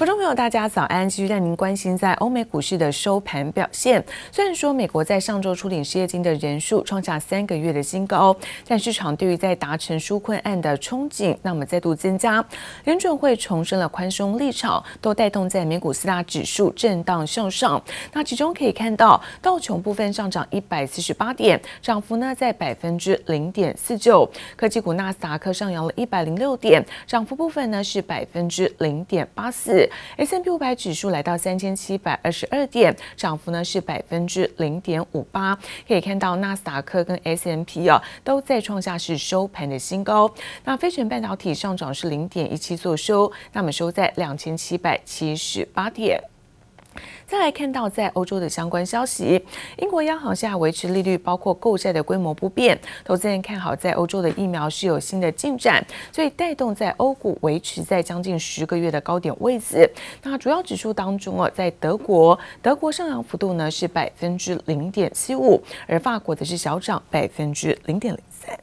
观众朋友，大家早安！继续带您关心在欧美股市的收盘表现。虽然说美国在上周初领失业金的人数创下三个月的新高，但市场对于在达成纾困案的憧憬，那么再度增加。联准会重申了宽松立场，都带动在美股四大指数震荡向上。那其中可以看到道琼部分上涨一百四十八点，涨幅呢在百分之零点四九。科技股纳斯达克上扬了一百零六点，涨幅部分呢是百分之零点八四。S&P 五百指数来到三千七百二十二点，涨幅呢是百分之零点五八。可以看到纳斯达克跟 S&P 啊都在创下是收盘的新高。那飞全半导体上涨是零点一七做收，那么收在两千七百七十八点。再来看到，在欧洲的相关消息，英国央行现在维持利率，包括购债的规模不变。投资人看好，在欧洲的疫苗是有新的进展，所以带动在欧股维持在将近十个月的高点位置。那主要指数当中啊，在德国，德国上扬幅度呢是百分之零点七五，而法国则是小涨百分之零点零三。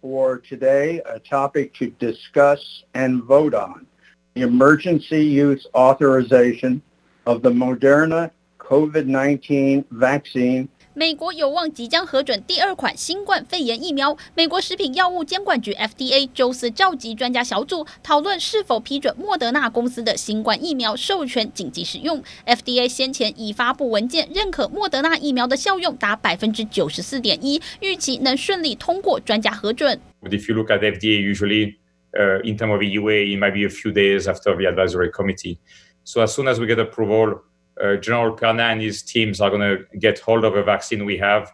For today, a topic to discuss and vote on the emergency use authorization. Of the Moderna COVID-19 vaccine. 美国有望即将核准第二款新冠肺炎疫苗。美国食品药物监管局 FDA 周四召集专家小组讨论是否批准莫德纳公司的新冠疫苗授权紧急使用。FDA 先前已发布文件认可莫德纳疫苗的效用达百分之九十四点一，预期能顺利通过专家核准。But if you look at FDA, usually, uh, in terms of EUA, it might be a few days after the advisory committee. So as soon as we get approval, uh, General Perna and his teams are going to get hold of a vaccine we have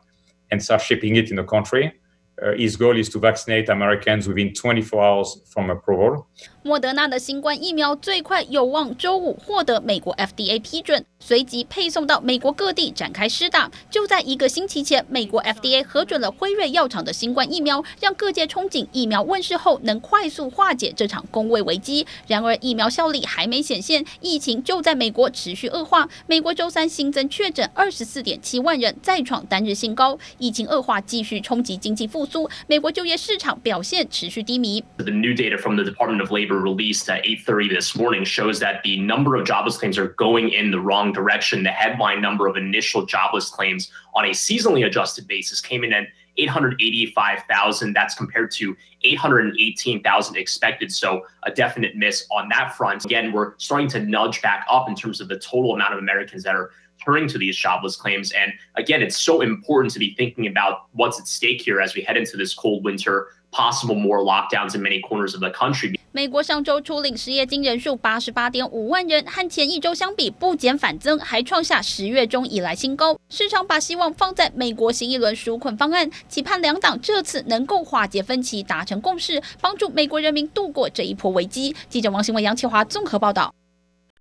and start shipping it in the country. Uh, his goal is to vaccinate Americans within 24 hours from approval. 莫德纳的新冠疫苗最快有望周五获得美国 FDA 批准，随即配送到美国各地展开施打。就在一个星期前，美国 FDA 核准了辉瑞药厂的新冠疫苗，让各界憧憬疫苗问世后能快速化解这场公卫危机。然而，疫苗效力还没显现，疫情就在美国持续恶化。美国周三新增确诊二十四点七万人，再创单日新高。疫情恶化继续冲击经济复苏，美国就业市场表现持续低迷。The new data from the Department of Labor released at 8:30 this morning shows that the number of jobless claims are going in the wrong direction. The headline number of initial jobless claims on a seasonally adjusted basis came in at 885,000. That's compared to 818,000 expected. So a definite miss on that front. Again, we're starting to nudge back up in terms of the total amount of Americans that are turning to these jobless claims. And again, it's so important to be thinking about what's at stake here as we head into this cold winter, possible more lockdowns in many corners of the country. 美国上周初领失业金人数八十八点五万人，和前一周相比不减反增，还创下十月中以来新高。市场把希望放在美国新一轮纾困方案，期盼两党这次能够化解分歧，达成共识，帮助美国人民度过这一波危机。记者王新文、杨启华综合报道。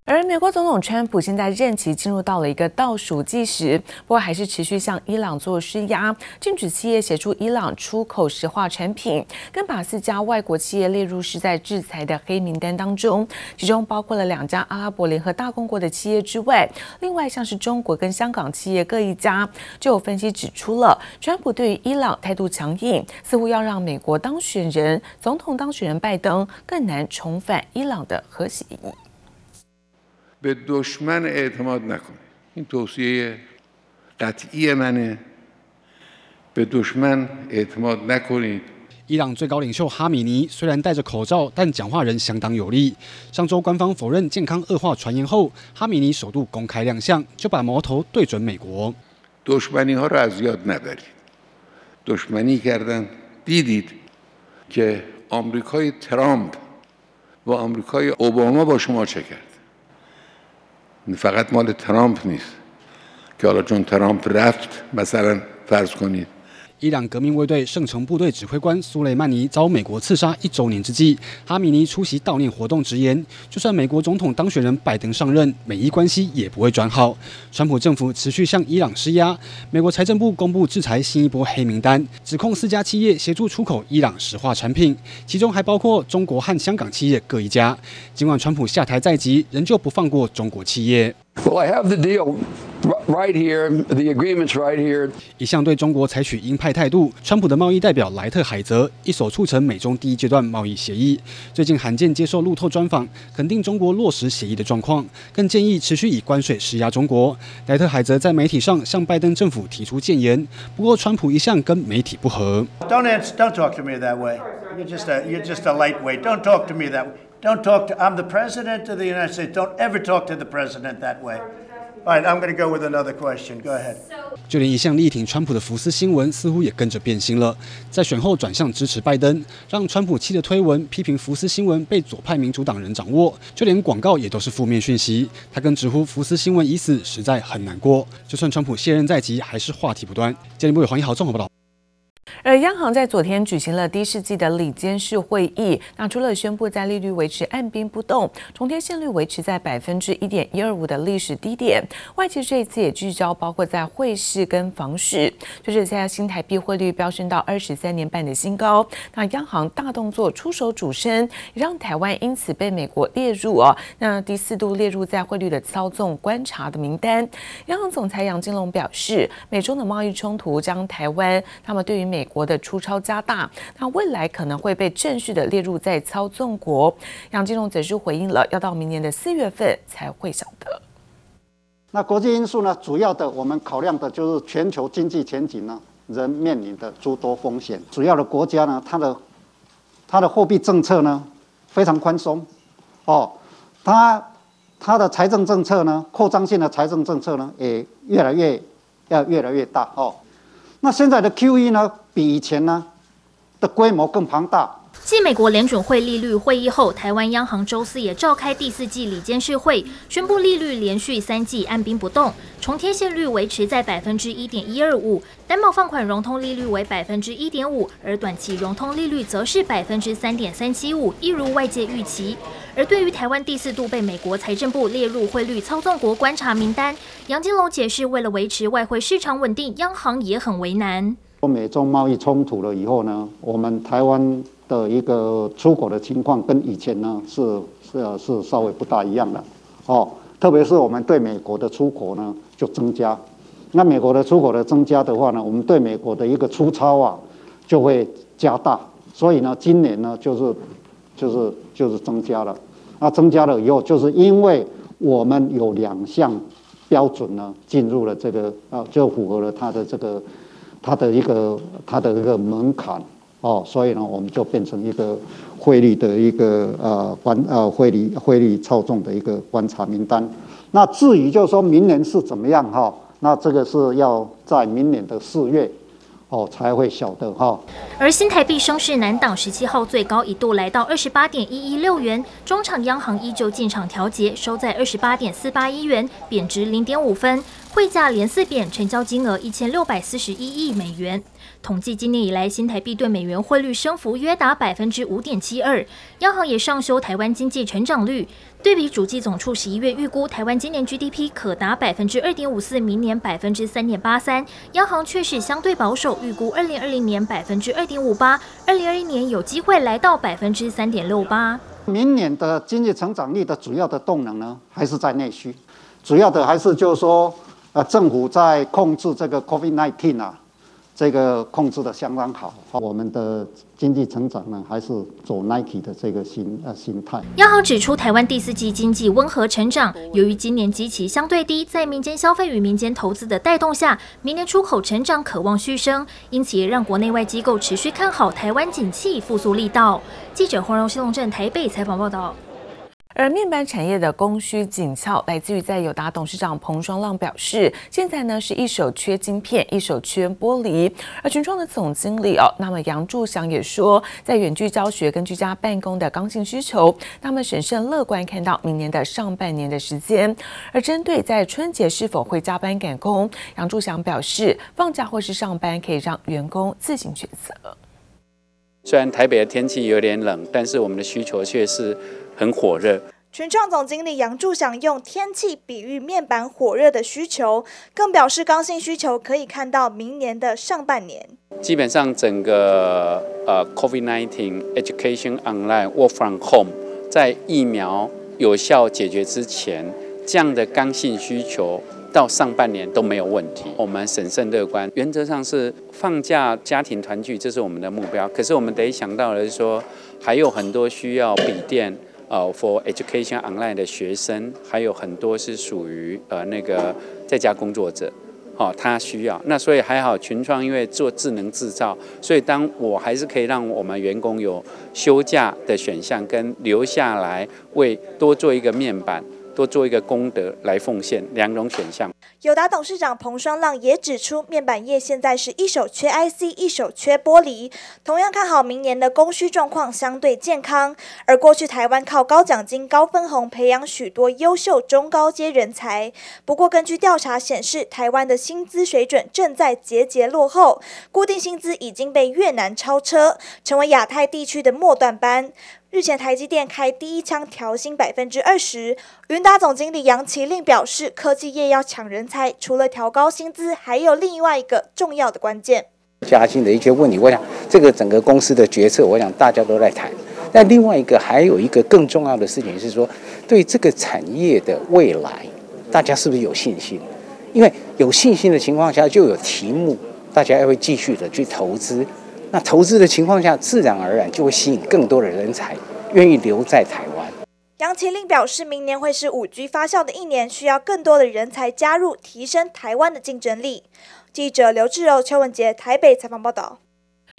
而美国总统川普现在任期进入到了一个倒数计时，不过还是持续向伊朗做施压，禁止企业协助伊朗出口石化产品，更把四家外国企业列入是在制裁的黑名单当中，其中包括了两家阿拉伯联合大公国的企业之外，另外像是中国跟香港企业各一家。就有分析指出了，川普对于伊朗态度强硬，似乎要让美国当选人、总统当选人拜登更难重返伊朗的核协议。به دشمن اعتماد نکنید این توصیه قطعی منه به دشمن اعتماد نکنید伊朗最高领袖哈米尼虽然戴着口罩，但讲话仍相当有力。上周官方否认健康恶化传言后，哈米尼首度公开亮相，就把矛头对准美国。دشمنی ها را از یاد نبرید. دشمنی کردن دیدید که آمریکای ترامپ و آمریکای اوباما با شما چه کرد. فقط مال ترامپ نیست. که حالا چون ترامپ رفت مثلا فرض کنید 伊朗革命卫队圣城部队指挥官苏雷曼尼遭美国刺杀一周年之际，哈米尼出席悼念活动，直言：就算美国总统当选人拜登上任，美伊关系也不会转好。川普政府持续向伊朗施压，美国财政部公布制裁新一波黑名单，指控四家企业协助出口伊朗石化产品，其中还包括中国和香港企业各一家。尽管川普下台在即，仍旧不放过中国企业。Well, I have the deal. Right here, the agreement's right here. 一向对中国采取鹰派态度，川普的贸易代表莱特海泽一手促成美中第一阶段贸易协议。最近罕见接受路透专访，肯定中国落实协议的状况，更建议持续以关税施压中国。莱特海泽在媒体上向拜登政府提出建言，不过川普一向跟媒体不和。Don't answer, don't talk to me that way. You're just a, you're just a lightweight. Don't talk to me that way. Don't talk to. I'm the president of the United States. Don't ever talk to the president that way. All right, I'm going to go with another question. Go ahead. 就连一向力挺川普的福斯新闻似乎也跟着变心了，在选后转向支持拜登，让川普气的推文批评福斯新闻被左派民主党人掌握，就连广告也都是负面讯息。他更直呼福斯新闻已死，实在很难过。就算川普卸任在即，还是话题不断。经济部黄一豪综合报道。而央行在昨天举行了第一世纪的里监事会议，那除了宣布在利率维持按兵不动，重贴现率维持在百分之一点一二五的历史低点，外界这一次也聚焦包括在汇市跟房市，就是现在新台币汇率飙升到二十三年半的新高，那央行大动作出手主升，也让台湾因此被美国列入哦，那第四度列入在汇率的操纵观察的名单。央行总裁杨金龙表示，美中的贸易冲突将台湾那么对于美国的出超加大，那未来可能会被正式的列入在操纵国。杨金龙则是回应了，要到明年的四月份才会晓得。那国际因素呢？主要的我们考量的就是全球经济前景呢，仍面临的诸多风险。主要的国家呢，它的它的货币政策呢非常宽松哦，它它的财政政策呢，扩张性的财政政策呢也越来越要越来越大哦。那现在的 QE 呢，比以前呢的规模更庞大。继美国联准会利率会议后，台湾央行周四也召开第四季理监事会，宣布利率连续三季按兵不动，重贴现率维持在百分之一点一二五，担保放款融通利率为百分之一点五，而短期融通利率则是百分之三点三七五，一如外界预期。而对于台湾第四度被美国财政部列入汇率操纵国观察名单，杨金龙解释，为了维持外汇市场稳定，央行也很为难。中美中贸易冲突了以后呢，我们台湾的一个出口的情况跟以前呢是是是稍微不大一样的。哦，特别是我们对美国的出口呢就增加，那美国的出口的增加的话呢，我们对美国的一个出超啊就会加大，所以呢，今年呢就是。就是就是增加了，那增加了以后，就是因为我们有两项标准呢，进入了这个啊，就符合了它的这个它的一个它的一个门槛哦，所以呢，我们就变成一个汇率的一个呃观呃汇率汇率操纵的一个观察名单。那至于就是说明年是怎么样哈，那这个是要在明年的四月。哦，才会晓得哈。而新台币升势难挡，十七号最高一度来到二十八点一一六元，中场央行依旧进场调节，收在二十八点四八一元，贬值零点五分。汇价连四贬，成交金额一千六百四十一亿美元。统计今年以来，新台币对美元汇率升幅约达百分之五点七二。央行也上修台湾经济成长率，对比主计总处十一月预估，台湾今年 GDP 可达百分之二点五四，明年百分之三点八三。央行却是相对保守，预估二零二零年百分之二点五八，二零二一年有机会来到百分之三点六八。明年的经济成长率的主要的动能呢，还是在内需，主要的还是就是说。啊，政府在控制这个 COVID-19 啊，这个控制的相当好。我们的经济成长呢，还是走 Nike 的这个心呃心态。央行指出，台湾第四季经济温和成长，由于今年基期相对低，在民间消费与民间投资的带动下，明年出口成长可望续升，因此也让国内外机构持续看好台湾景气复苏力道。记者黄荣兴龙镇台北采访报道。而面板产业的供需紧俏，来自于在友达董事长彭双浪表示，现在呢是一手缺晶片，一手缺玻璃。而群创的总经理哦，那么杨柱祥也说，在远距教学跟居家办公的刚性需求，那么审慎乐观看到明年的上半年的时间。而针对在春节是否会加班赶工，杨柱祥表示，放假或是上班可以让员工自行选择。虽然台北的天气有点冷，但是我们的需求却是。很火热。群创总经理杨柱祥用天气比喻面板火热的需求，更表示刚性需求可以看到明年的上半年。基本上整个呃 COVID-19 education online work from home，在疫苗有效解决之前，这样的刚性需求到上半年都没有问题。我们审慎乐观，原则上是放假家庭团聚，这是我们的目标。可是我们得想到的是说，还有很多需要笔电呃 for education online 的学生，还有很多是属于呃那个在家工作者。哦，他需要那，所以还好，群创因为做智能制造，所以当我还是可以让我们员工有休假的选项，跟留下来为多做一个面板。多做一个功德来奉献，两种选项。友达董事长彭双浪也指出，面板业现在是一手缺 IC，一手缺玻璃，同样看好明年的供需状况相对健康。而过去台湾靠高奖金、高分红培养许多优秀中高阶人才，不过根据调查显示，台湾的薪资水准正在节节落后，固定薪资已经被越南超车，成为亚太地区的末段班。日前，台积电开第一枪调薪百分之二十。云达总经理杨麒令表示，科技业要抢人才，除了调高薪资，还有另外一个重要的关键。加薪的一些问题，我想这个整个公司的决策，我想大家都在谈。但另外一个还有一个更重要的事情是说，对这个产业的未来，大家是不是有信心？因为有信心的情况下，就有题目，大家还会继续的去投资。那投资的情况下，自然而然就会吸引更多的人才愿意留在台湾。杨麒麟表示，明年会是五 G 发酵的一年，需要更多的人才加入，提升台湾的竞争力。记者刘志柔、邱文杰台北采访报道。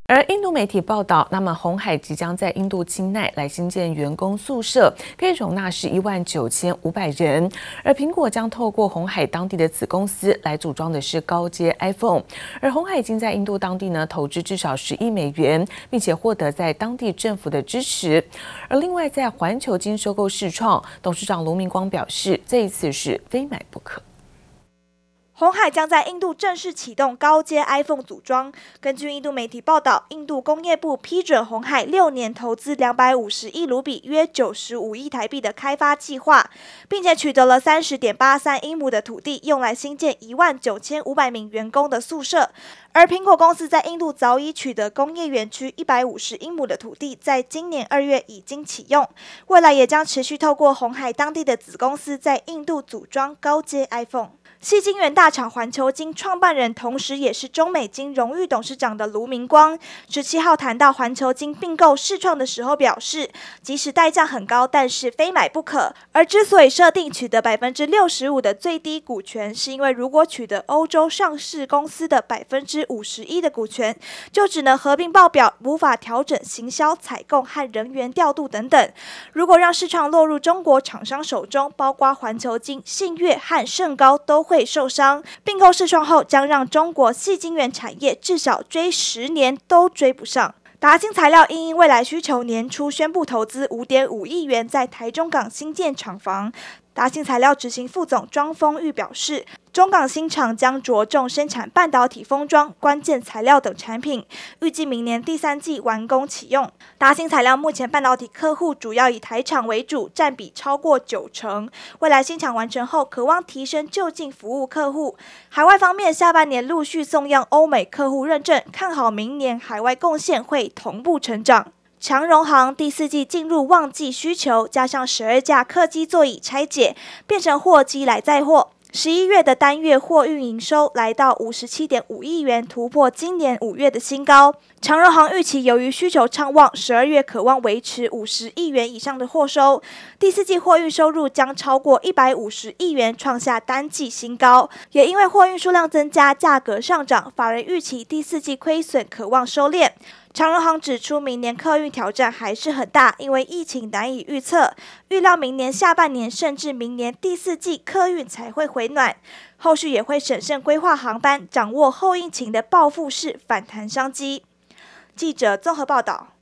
而印度媒体报道，那么红海即将在印度钦奈来新建员工宿舍，可以容纳是一万九千五百人。而苹果将透过红海当地的子公司来组装的是高阶 iPhone。而红海已经在印度当地呢投资至少十亿美元，并且获得在当地政府的支持。而另外，在环球金收购世创，董事长卢明光表示，这一次是非买不可。鸿海将在印度正式启动高阶 iPhone 组装。根据印度媒体报道，印度工业部批准鸿海六年投资两百五十亿卢比（约九十五亿台币）的开发计划，并且取得了三十点八三英亩的土地，用来新建一万九千五百名员工的宿舍。而苹果公司在印度早已取得工业园区一百五十英亩的土地，在今年二月已经启用，未来也将持续透过鸿海当地的子公司在印度组装高阶 iPhone。矽晶圆大厂环球金创办人，同时也是中美金荣誉董事长的卢明光，十七号谈到环球金并购世创的时候表示，即使代价很高，但是非买不可。而之所以设定取得百分之六十五的最低股权，是因为如果取得欧洲上市公司的百分之五十一的股权，就只能合并报表，无法调整行销、采购和人员调度等等。如果让世创落入中国厂商手中，包括环球金、信越和盛高都会。会受伤，并购试创后将让中国细晶圆产业至少追十年都追不上。达兴材料因应未来需求，年初宣布投资五点五亿元在台中港新建厂房。达兴材料执行副总庄丰玉表示，中港新厂将着重生产半导体封装、关键材料等产品，预计明年第三季完工启用。达新材料目前半导体客户主要以台厂为主，占比超过九成。未来新厂完成后，可望提升就近服务客户。海外方面，下半年陆续送样欧美客户认证，看好明年海外贡献会同步成长。长荣航第四季进入旺季需求，加上十二架客机座椅拆解，变成货机来载货。十一月的单月货运营收来到五十七点五亿元，突破今年五月的新高。长荣航预期，由于需求畅旺，十二月可望维持五十亿元以上的货收。第四季货运收入将超过一百五十亿元，创下单季新高。也因为货运数量增加，价格上涨，法人预期第四季亏损可望收敛。长荣航指出，明年客运挑战还是很大，因为疫情难以预测。预料明年下半年甚至明年第四季客运才会回暖，后续也会审慎规划航班，掌握后疫情的报复式反弹商机。记者综合报道。